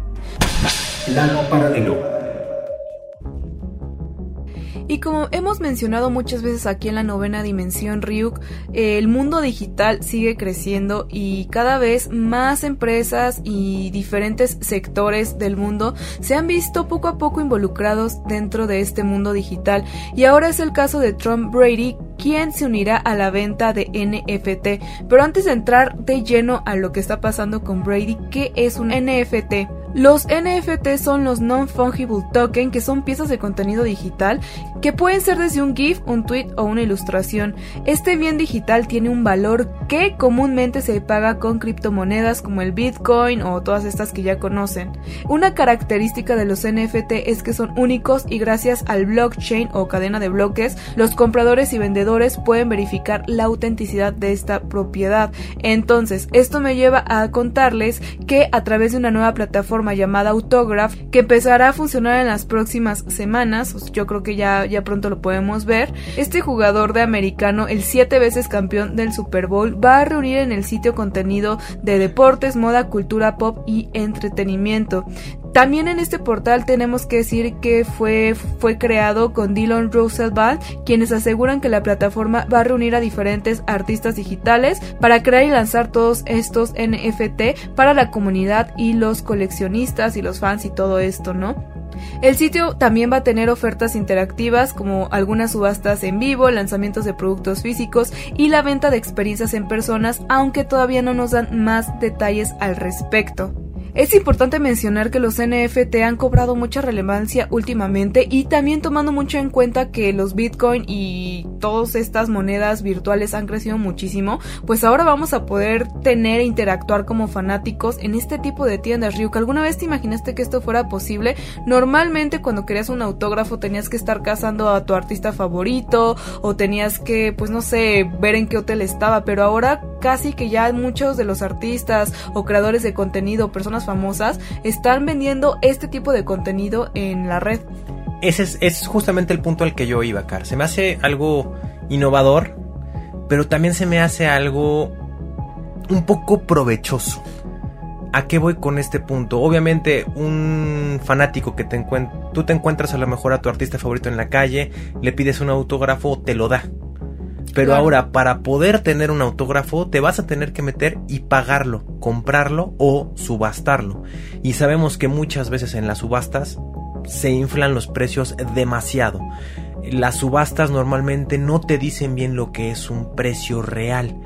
Y como hemos mencionado muchas veces aquí en la novena dimensión Ryuk, el mundo digital sigue creciendo y cada vez más empresas y diferentes sectores del mundo se han visto poco a poco involucrados dentro de este mundo digital. Y ahora es el caso de Trump Brady, quien se unirá a la venta de NFT. Pero antes de entrar de lleno a lo que está pasando con Brady, ¿qué es un NFT? Los NFT son los Non-Fungible Token, que son piezas de contenido digital que pueden ser desde un GIF, un tweet o una ilustración. Este bien digital tiene un valor que comúnmente se paga con criptomonedas como el Bitcoin o todas estas que ya conocen. Una característica de los NFT es que son únicos y gracias al blockchain o cadena de bloques, los compradores y vendedores pueden verificar la autenticidad de esta propiedad. Entonces, esto me lleva a contarles que a través de una nueva plataforma llamada Autograph, que empezará a funcionar en las próximas semanas, yo creo que ya ya pronto lo podemos ver. Este jugador de americano, el siete veces campeón del Super Bowl, va a reunir en el sitio contenido de deportes, moda, cultura pop y entretenimiento. También en este portal tenemos que decir que fue, fue creado con Dylan Roosevelt, quienes aseguran que la plataforma va a reunir a diferentes artistas digitales para crear y lanzar todos estos NFT para la comunidad y los coleccionistas y los fans y todo esto, ¿no? El sitio también va a tener ofertas interactivas como algunas subastas en vivo, lanzamientos de productos físicos y la venta de experiencias en personas, aunque todavía no nos dan más detalles al respecto. Es importante mencionar que los NFT han cobrado mucha relevancia últimamente y también tomando mucho en cuenta que los Bitcoin y todas estas monedas virtuales han crecido muchísimo, pues ahora vamos a poder tener e interactuar como fanáticos en este tipo de tiendas. Ryuk, ¿alguna vez te imaginaste que esto fuera posible? Normalmente cuando querías un autógrafo tenías que estar cazando a tu artista favorito o tenías que, pues no sé, ver en qué hotel estaba, pero ahora casi que ya muchos de los artistas o creadores de contenido, personas famosas están vendiendo este tipo de contenido en la red. Ese es, justamente el punto al que yo iba, Car. Se me hace algo innovador, pero también se me hace algo un poco provechoso. ¿A qué voy con este punto? Obviamente, un fanático que te tú te encuentras a lo mejor a tu artista favorito en la calle, le pides un autógrafo, te lo da. Pero ahora, para poder tener un autógrafo, te vas a tener que meter y pagarlo, comprarlo o subastarlo. Y sabemos que muchas veces en las subastas se inflan los precios demasiado. Las subastas normalmente no te dicen bien lo que es un precio real.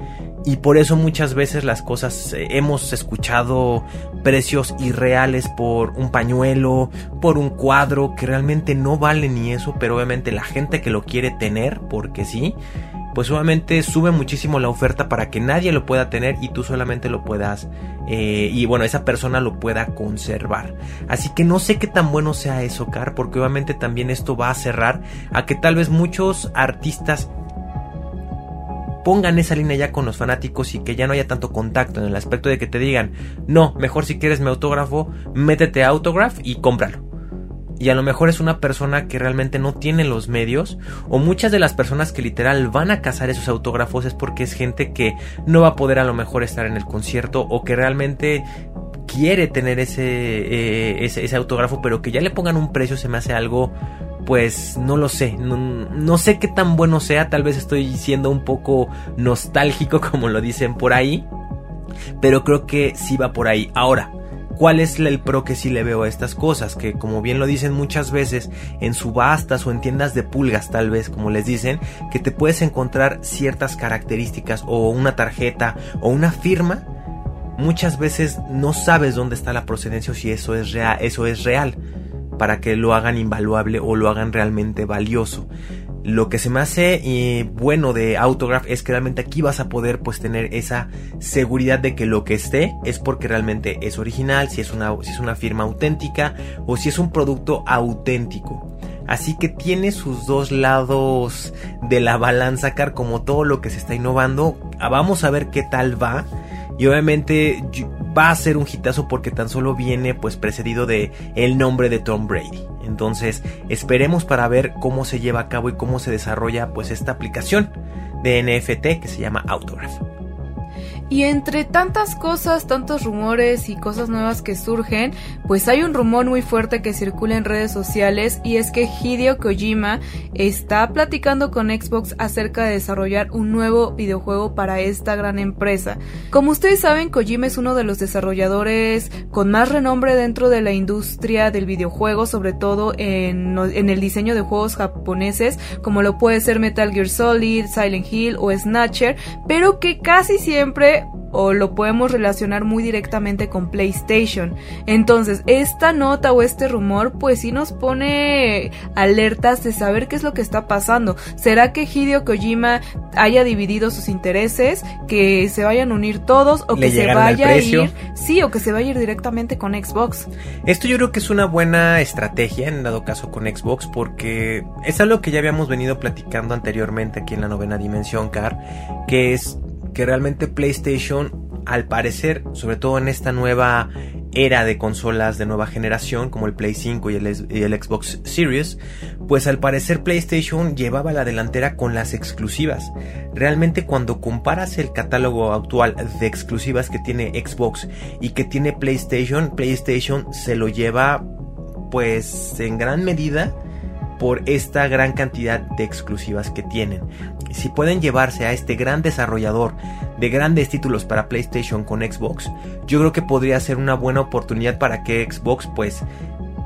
Y por eso muchas veces las cosas eh, hemos escuchado precios irreales por un pañuelo, por un cuadro que realmente no vale ni eso, pero obviamente la gente que lo quiere tener, porque sí, pues obviamente sube muchísimo la oferta para que nadie lo pueda tener y tú solamente lo puedas eh, y bueno esa persona lo pueda conservar. Así que no sé qué tan bueno sea eso Car porque obviamente también esto va a cerrar a que tal vez muchos artistas pongan esa línea ya con los fanáticos y que ya no haya tanto contacto en el aspecto de que te digan no mejor si quieres mi autógrafo métete a Autograph y cómpralo y a lo mejor es una persona que realmente no tiene los medios o muchas de las personas que literal van a cazar esos autógrafos es porque es gente que no va a poder a lo mejor estar en el concierto o que realmente quiere tener ese, eh, ese, autógrafo pero que ya le pongan un precio se me hace algo pues no lo sé, no, no, sé qué tan bueno sea, tal vez estoy siendo un poco nostálgico *laughs* como lo dicen por ahí, pero creo que sí va por ahí. Ahora, ¿Cuál es el pro que sí le veo a estas cosas? Que como bien lo dicen muchas veces en subastas o en tiendas de pulgas tal vez como les dicen, que te puedes encontrar ciertas características o una tarjeta o una firma. Muchas veces no sabes dónde está la procedencia o si eso es real, eso es real para que lo hagan invaluable o lo hagan realmente valioso. Lo que se me hace eh, bueno de Autograph es que realmente aquí vas a poder pues tener esa seguridad de que lo que esté es porque realmente es original, si es una, firma auténtica o si es un producto auténtico. Así que tiene sus dos lados de la balanza, car como todo lo que se está innovando. Ah, vamos a ver qué tal va. Y obviamente va a ser un hitazo porque tan solo viene pues precedido de el nombre de Tom Brady. Entonces esperemos para ver cómo se lleva a cabo y cómo se desarrolla pues esta aplicación de NFT que se llama Autograph. Y entre tantas cosas, tantos rumores y cosas nuevas que surgen, pues hay un rumor muy fuerte que circula en redes sociales y es que Hideo Kojima está platicando con Xbox acerca de desarrollar un nuevo videojuego para esta gran empresa. Como ustedes saben, Kojima es uno de los desarrolladores con más renombre dentro de la industria del videojuego, sobre todo en, en el diseño de juegos japoneses, como lo puede ser Metal Gear Solid, Silent Hill o Snatcher, pero que casi siempre o lo podemos relacionar muy directamente con PlayStation. Entonces, esta nota o este rumor pues sí nos pone alertas de saber qué es lo que está pasando. ¿Será que Hideo Kojima haya dividido sus intereses, que se vayan a unir todos o que se vaya a ir, sí, o que se vaya a ir directamente con Xbox? Esto yo creo que es una buena estrategia en dado caso con Xbox porque es algo que ya habíamos venido platicando anteriormente aquí en la novena dimensión Car, que es que realmente PlayStation, al parecer, sobre todo en esta nueva era de consolas de nueva generación como el Play 5 y el, Xbox Series, pues al parecer PlayStation llevaba la delantera con las exclusivas. Realmente cuando comparas el catálogo actual de exclusivas que tiene Xbox y que tiene PlayStation, PlayStation se lo lleva pues en gran medida por esta gran cantidad de exclusivas que tienen. Si pueden llevarse a este gran desarrollador de grandes títulos para PlayStation con Xbox, yo creo que podría ser una buena oportunidad para que Xbox pues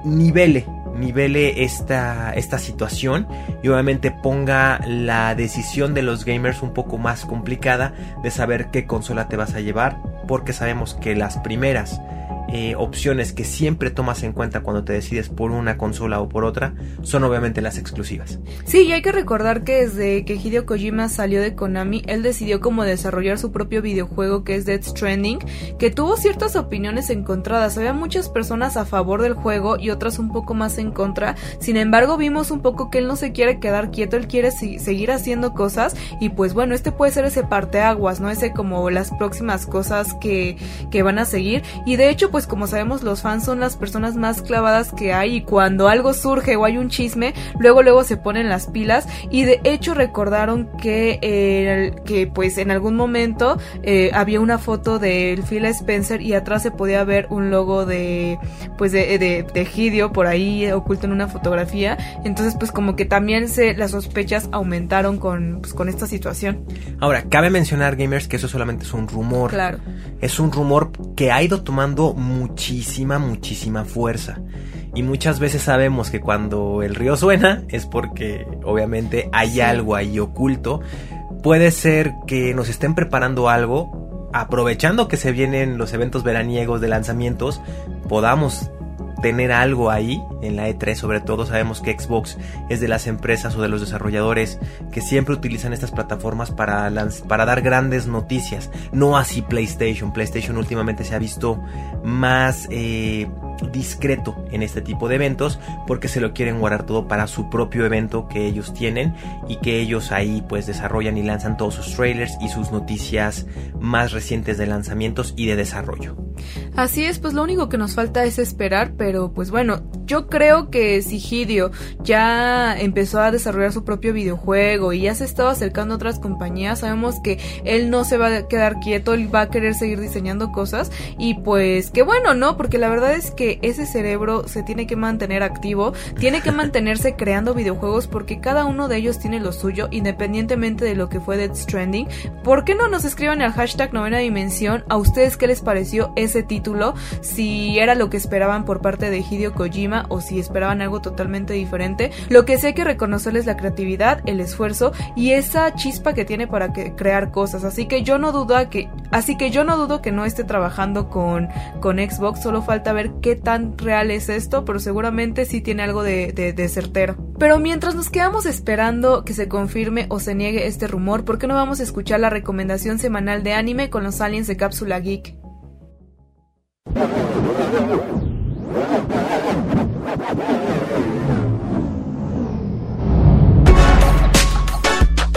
nivele nivele esta, esta situación y obviamente ponga la decisión de los gamers un poco más complicada de saber qué consola te vas a llevar porque sabemos que las primeras eh, opciones que siempre tomas en cuenta cuando te decides por una consola o por otra son obviamente las exclusivas. Sí, y hay que recordar que desde que Hideo Kojima salió de Konami, él decidió como desarrollar su propio videojuego que es Death Stranding, que tuvo ciertas opiniones encontradas. Había muchas personas a favor del juego y otras un poco más en contra. Sin embargo, vimos un poco que él no se quiere quedar quieto, él quiere seguir haciendo cosas y pues bueno, este puede ser ese parteaguas, ¿no? Ese como las próximas cosas que, que van a seguir. Y de hecho, pues pues como sabemos los fans son las personas más clavadas que hay y cuando algo surge o hay un chisme, luego luego se ponen las pilas. Y de hecho recordaron que, eh, que pues en algún momento eh, había una foto del Phil Spencer y atrás se podía ver un logo de pues de, de, de Hideo por ahí oculto en una fotografía. Entonces pues como que también se las sospechas aumentaron con, pues, con esta situación. Ahora, cabe mencionar, gamers, que eso solamente es un rumor. claro. Es un rumor que ha ido tomando muchísima, muchísima fuerza. Y muchas veces sabemos que cuando el río suena es porque obviamente hay algo ahí oculto. Puede ser que nos estén preparando algo, aprovechando que se vienen los eventos veraniegos de lanzamientos, podamos tener algo ahí en la E3, sobre todo sabemos que Xbox es de las empresas o de los desarrolladores que siempre utilizan estas plataformas para, para dar grandes noticias, no así PlayStation. PlayStation últimamente se ha visto más eh, discreto en este tipo de eventos porque se lo quieren guardar todo para su propio evento que ellos tienen y que ellos ahí pues desarrollan y lanzan todos sus trailers y sus noticias más recientes de lanzamientos y de desarrollo. Así es, pues lo único que nos falta es esperar, pero pues bueno, yo creo que si Hideo ya empezó a desarrollar su propio videojuego y ya se estaba acercando a otras compañías, sabemos que él no se va a quedar quieto, él va a querer seguir diseñando cosas y pues qué bueno, ¿no? Porque la verdad es que ese cerebro se tiene que mantener activo, tiene que mantenerse creando videojuegos porque cada uno de ellos tiene lo suyo, independientemente de lo que fue Death Stranding. ¿Por qué no nos escriban al hashtag novena dimensión a ustedes qué les pareció ese título? Si era lo que esperaban por parte de Hideo Kojima o si esperaban algo totalmente diferente. Lo que sí hay que reconocerles la creatividad, el esfuerzo y esa chispa que tiene para que- crear cosas. Así que yo no dudo que, así que yo no dudo que no esté trabajando con, con Xbox. Solo falta ver qué tan real es esto, pero seguramente sí tiene algo de, de, de certero. Pero mientras nos quedamos esperando que se confirme o se niegue este rumor, ¿por qué no vamos a escuchar la recomendación semanal de anime con los aliens de Cápsula Geek?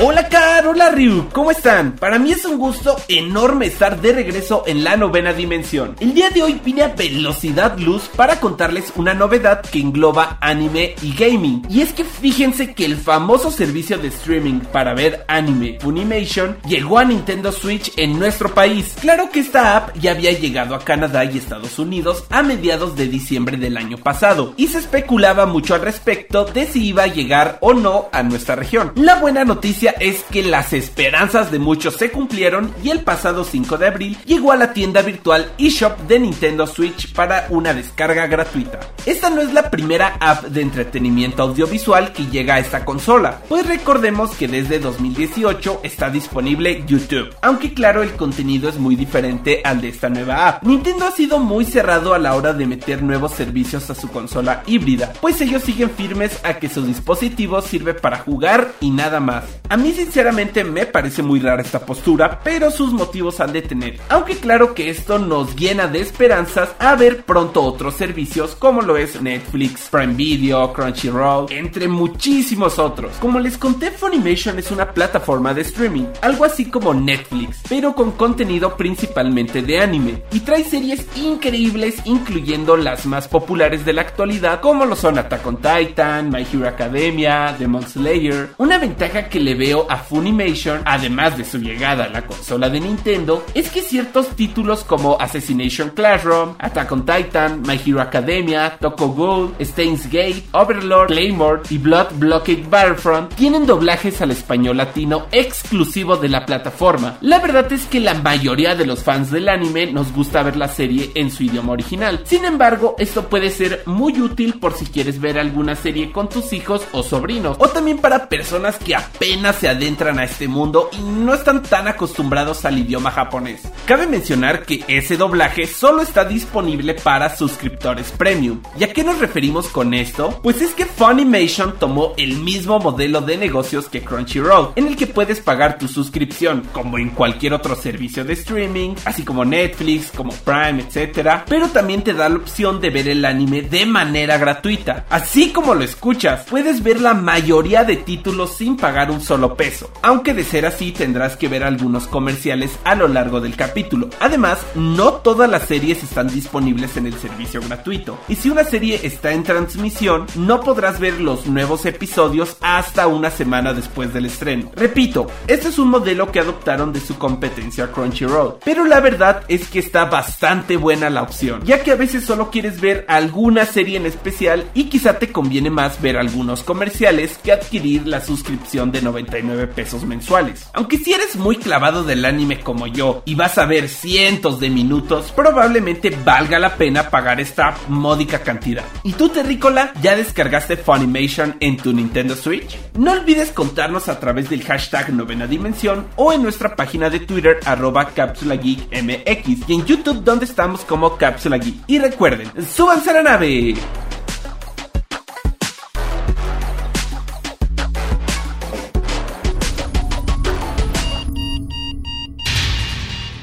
Hola Car, hola Ryu, ¿cómo están? Para mí es un gusto enorme estar de regreso en la novena dimensión. El día de hoy vine a velocidad luz para contarles una novedad que engloba anime y gaming. Y es que fíjense que el famoso servicio de streaming para ver anime Funimation llegó a Nintendo Switch en nuestro país. Claro que esta app ya había llegado a Canadá y Estados Unidos a mediados de diciembre del año pasado y se especulaba mucho al respecto de si iba a llegar o no a nuestra región. La buena noticia es que las esperanzas de muchos se cumplieron y el pasado 5 de abril llegó a la tienda virtual eShop de Nintendo Switch para una descarga gratuita. Esta no es la primera app de entretenimiento audiovisual que llega a esta consola, pues recordemos que desde 2018 está disponible YouTube, aunque claro el contenido es muy diferente al de esta nueva app. Nintendo ha sido muy cerrado a la hora de meter nuevos servicios a su consola híbrida, pues ellos siguen firmes a que su dispositivo sirve para jugar y nada más. Mí sinceramente me parece muy rara esta postura, pero sus motivos han de tener. Aunque claro que esto nos llena de esperanzas a ver pronto otros servicios como lo es Netflix, Prime Video, Crunchyroll, entre muchísimos otros. Como les conté, Funimation es una plataforma de streaming, algo así como Netflix, pero con contenido principalmente de anime. Y trae series increíbles incluyendo las más populares de la actualidad como lo son Attack on Titan, My Hero Academia, Demon Slayer. Una ventaja que le veo a Funimation, además de su llegada a la consola de Nintendo, es que ciertos títulos como Assassination Classroom, Attack on Titan, My Hero Academia, Toko Ghoul, Steins Gate, Overlord, Claymore y Blood Blockade Battlefront tienen doblajes al español latino exclusivo de la plataforma. La verdad es que la mayoría de los fans del anime nos gusta ver la serie en su idioma original. Sin embargo, esto puede ser muy útil por si quieres ver alguna serie con tus hijos o sobrinos, o también para personas que apenas se adentran a este mundo y no están tan acostumbrados al idioma japonés. Cabe mencionar que ese doblaje solo está disponible para suscriptores premium. ¿Y a qué nos referimos con esto? Pues es que Funimation tomó el mismo modelo de negocios que Crunchyroll, en el que puedes pagar tu suscripción como en cualquier otro servicio de streaming, así como Netflix, como Prime, etc. Pero también te da la opción de ver el anime de manera gratuita. Así como lo escuchas, puedes ver la mayoría de títulos sin pagar un solo peso. Aunque de ser así tendrás que ver algunos comerciales a lo largo del capítulo. Además, no todas las series están disponibles en el servicio gratuito. Y si una serie está en transmisión, no podrás ver los nuevos episodios hasta una semana después del estreno. Repito, este es un modelo que adoptaron de su competencia Crunchyroll. Pero la verdad es que está bastante buena la opción, ya que a veces solo quieres ver alguna serie en especial y quizá te conviene más ver algunos comerciales que adquirir la suscripción de 99 pesos mensuales. Aunque si eres muy clavado del anime como yo y vas a ver cientos de minutos, probablemente valga la pena pagar esta módica cantidad. ¿Y tú, Terrícola, ya descargaste Funimation en tu Nintendo Switch? No olvides contarnos a través del hashtag novena dimensión o en nuestra página de Twitter arroba Cápsula y en YouTube donde estamos como Cápsula Geek. Y recuerden, súbanse a la nave.